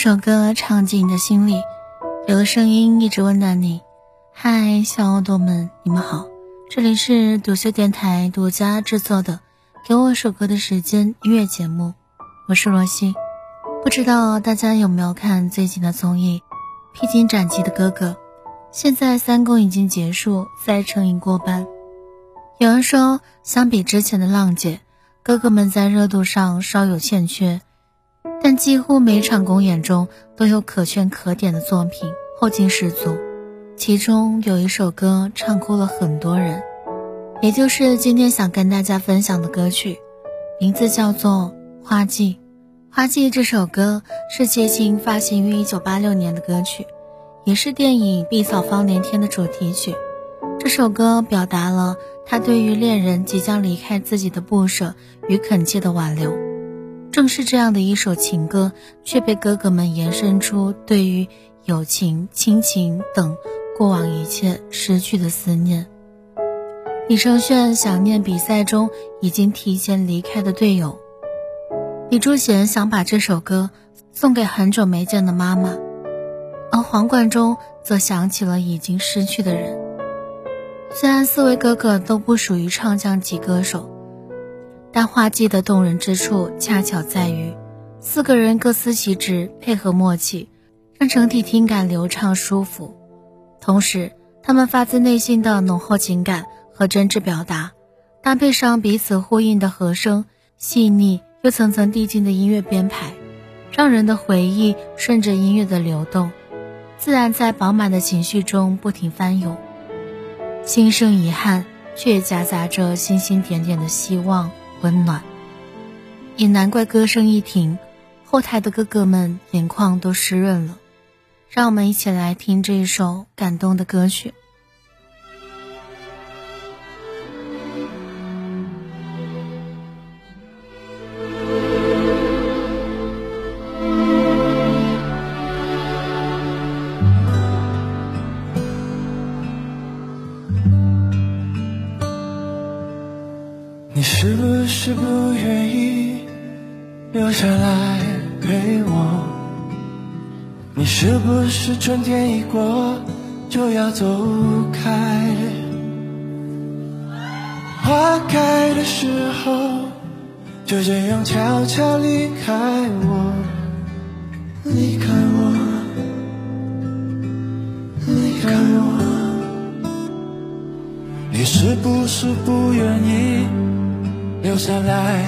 首歌唱进你的心里，有个声音一直温暖你。嗨，小耳朵们，你们好，这里是独秀电台独家制作的《给我首歌的时间》音乐节目，我是罗西。不知道大家有没有看最近的综艺《披荆斩棘的哥哥》？现在三公已经结束，赛程已过半。有人说，相比之前的浪姐，哥哥们在热度上稍有欠缺。但几乎每场公演中都有可圈可点的作品，后劲十足。其中有一首歌唱哭了很多人，也就是今天想跟大家分享的歌曲，名字叫做《花季》。《花季》这首歌是谢晋发行于1986年的歌曲，也是电影《碧草芳连天》的主题曲。这首歌表达了他对于恋人即将离开自己的不舍与恳切的挽留。正是这样的一首情歌，却被哥哥们延伸出对于友情、亲情等过往一切失去的思念。李承铉想念比赛中已经提前离开的队友，李朱贤想把这首歌送给很久没见的妈妈，而黄贯中则想起了已经失去的人。虽然四位哥哥都不属于唱将级歌手。但画技的动人之处，恰巧在于四个人各司其职，配合默契，让整体听感流畅舒服。同时，他们发自内心的浓厚情感和真挚表达，搭配上彼此呼应的和声，细腻又层层递进的音乐编排，让人的回忆顺着音乐的流动，自然在饱满的情绪中不停翻涌。心生遗憾，却夹杂着星星点点的希望。温暖，也难怪歌声一停，后台的哥哥们眼眶都湿润了。让我们一起来听这一首感动的歌曲。你是不是不愿意留下来陪我？你是不是春天一过就要走开？花开的时候就这样悄悄离开我，离开我，离开我。你是不是不愿意？留下来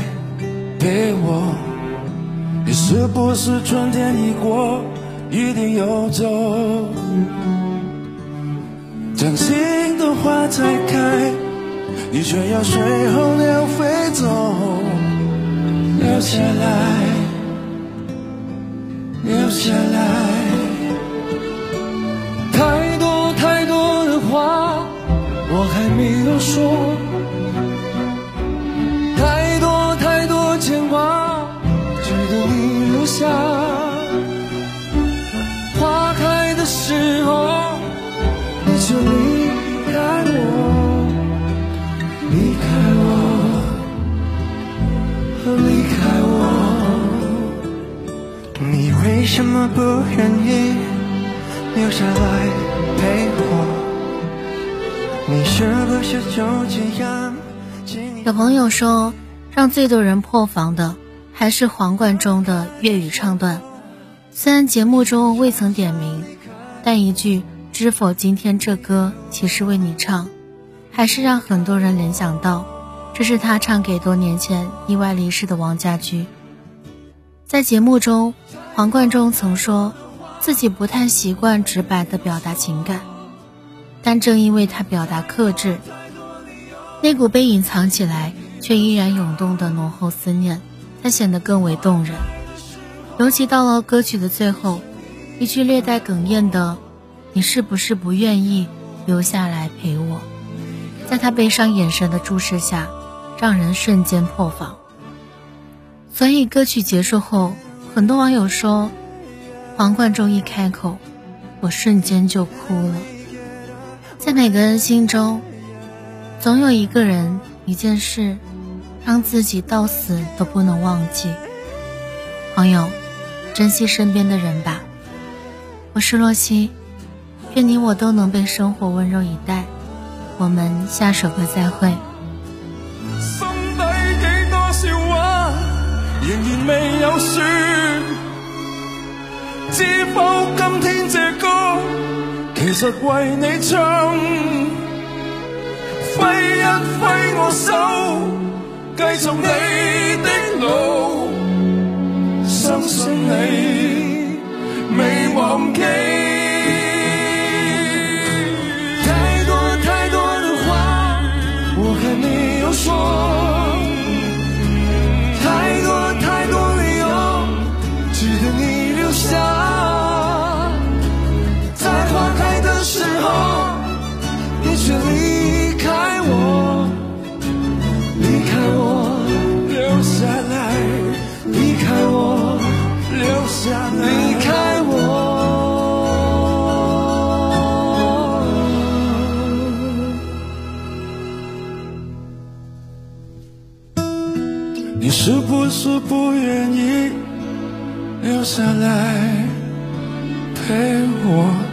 陪我，你是不是春天一过一定要走？掌心的花才开，你却要随候鸟飞走。留下来，留下来，太多太多的话我还没有说。下花开的时候，你就离开我，离开我，离开我。你为什么不愿意留下来陪我？你是不是就这样？有朋友说，让最多人破防的。还是黄贯中的粤语唱段，虽然节目中未曾点名，但一句“知否今天这歌岂是为你唱”，还是让很多人联想到，这是他唱给多年前意外离世的王家驹。在节目中，黄贯中曾说自己不太习惯直白的表达情感，但正因为他表达克制，那股被隐藏起来却依然涌动的浓厚思念。才显得更为动人，尤其到了歌曲的最后，一句略带哽咽的“你是不是不愿意留下来陪我”，在他悲伤眼神的注视下，让人瞬间破防。所以歌曲结束后，很多网友说，黄贯中一开口，我瞬间就哭了。在每个人心中，总有一个人，一件事。让自己到死都不能忘记。朋友，珍惜身边的人吧。我是洛西，愿你我都能被生活温柔以待。我们下首歌再会。心底几多笑话，仍然未有说。知否今天这歌，其实为你唱。挥一挥我手，继续你的路。是不是不愿意留下来陪我？